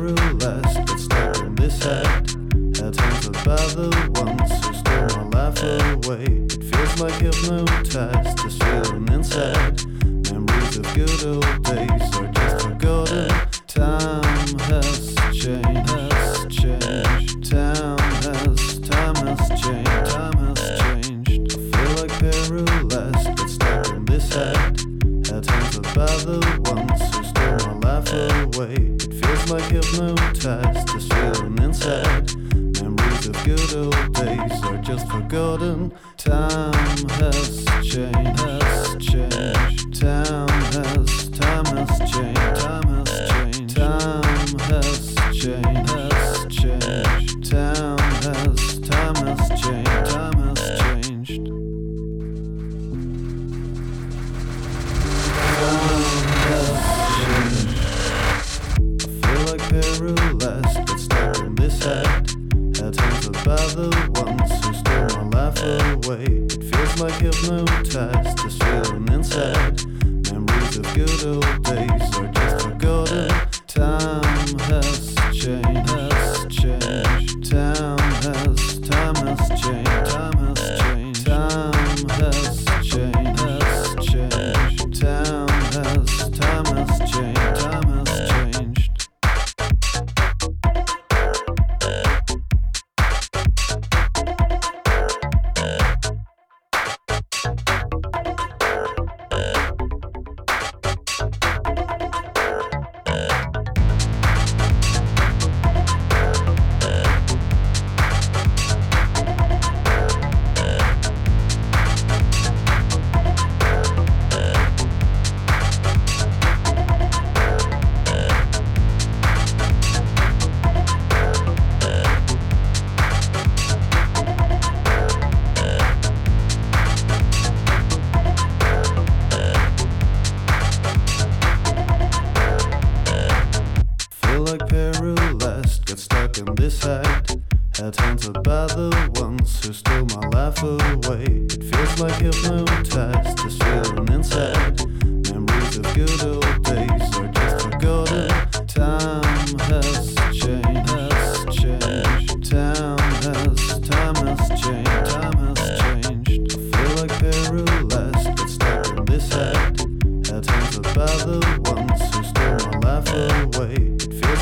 rulers that stole this head. Head is about the ones who stole my life away. It feels like I've no ties to feeling inside. Memories of good old days are just forgotten. Time has changed, changed. Time has, time has changed, time has changed. I feel like paralyzed but stuck this head. Head hangs above the ones who stole my life away hypnotized, just feeling inside. Memories of good old days are just forgotten. Time has as time has changed.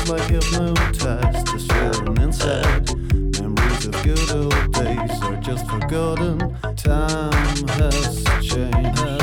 like hypnotized to feeling inside. Memories of good old days are just forgotten. Time has changed.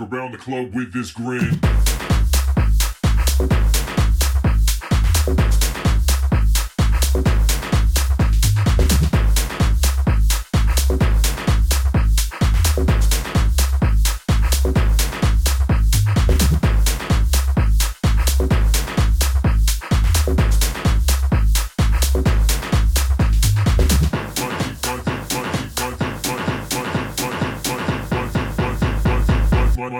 Around the club with this grin.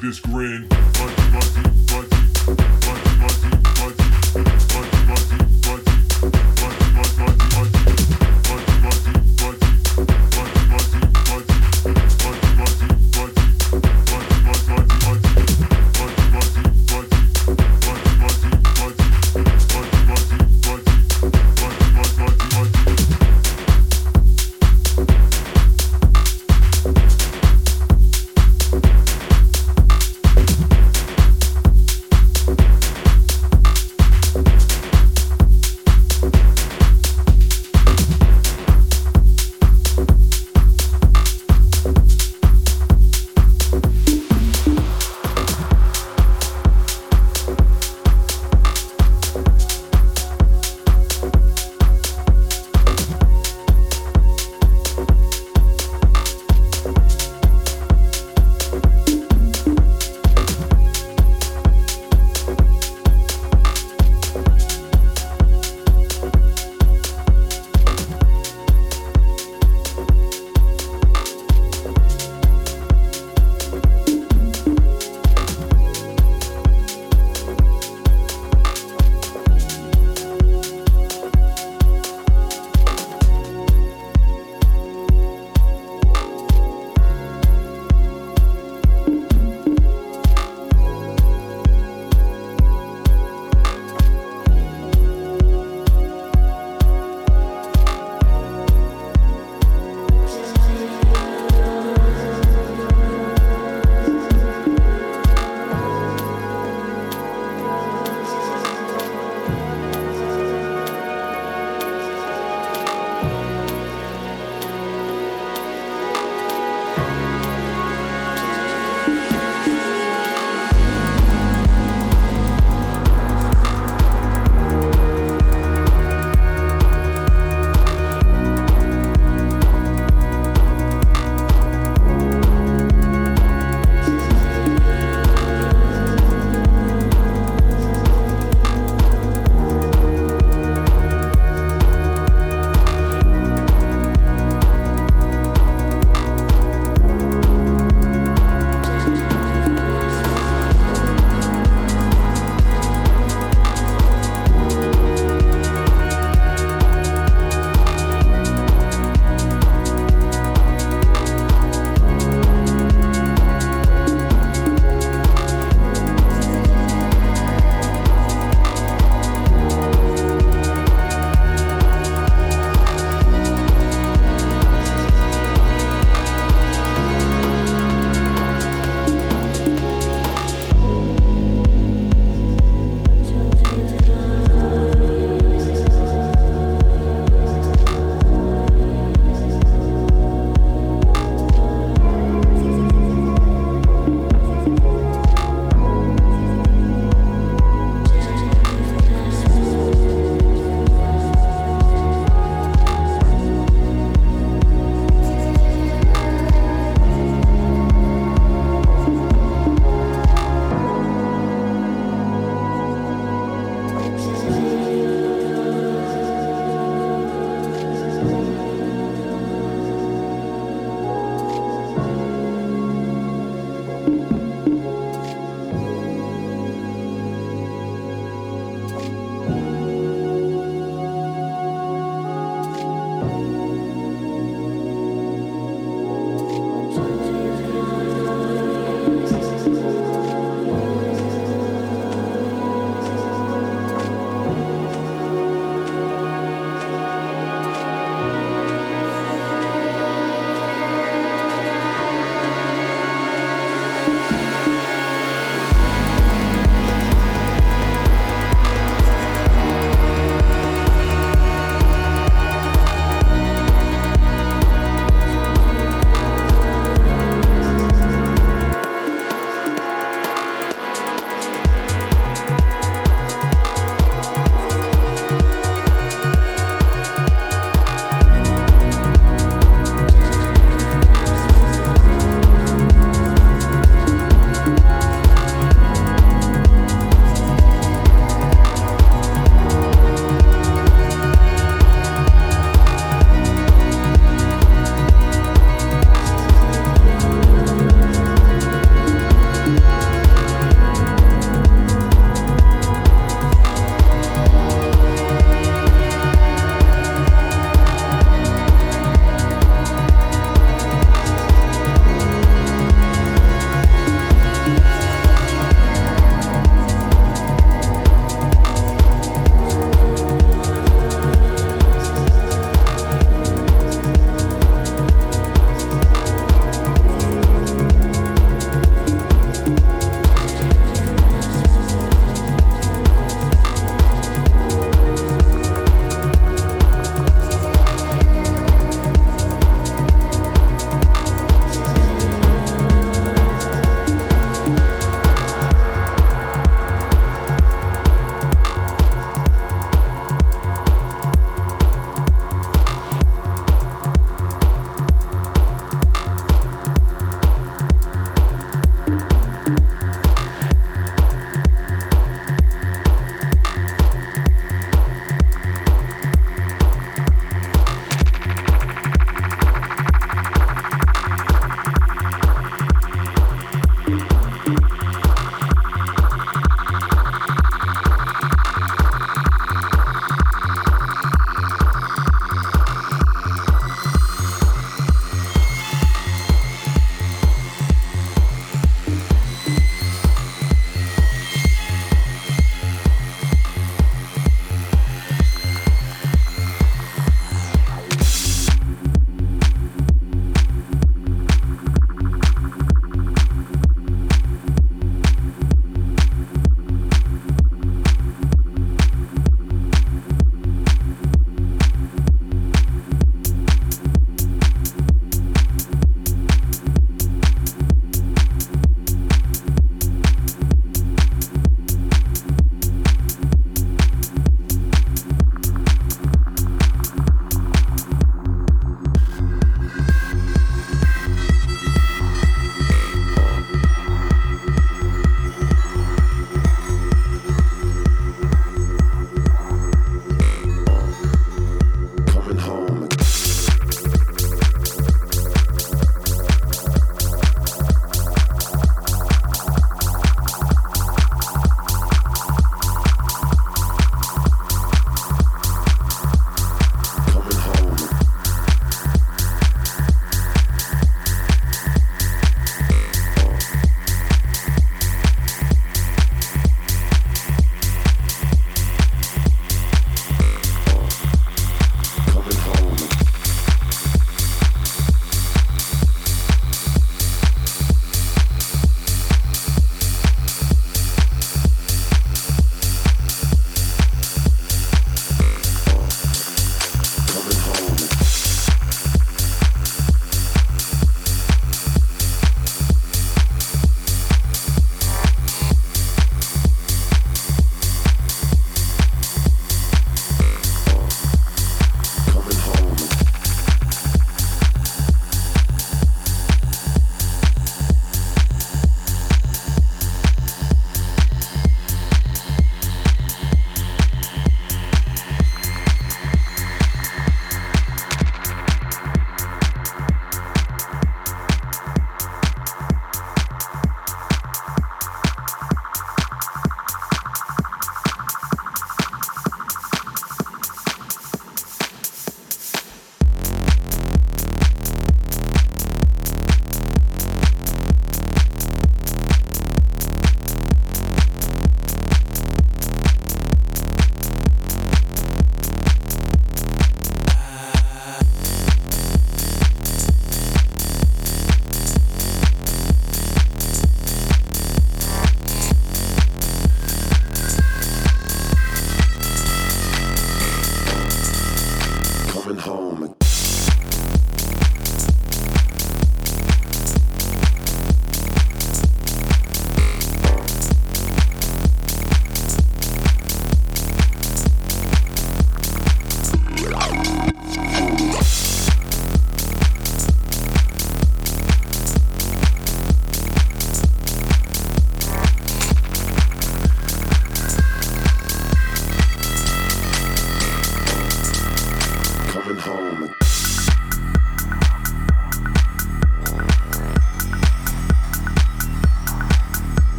this grin.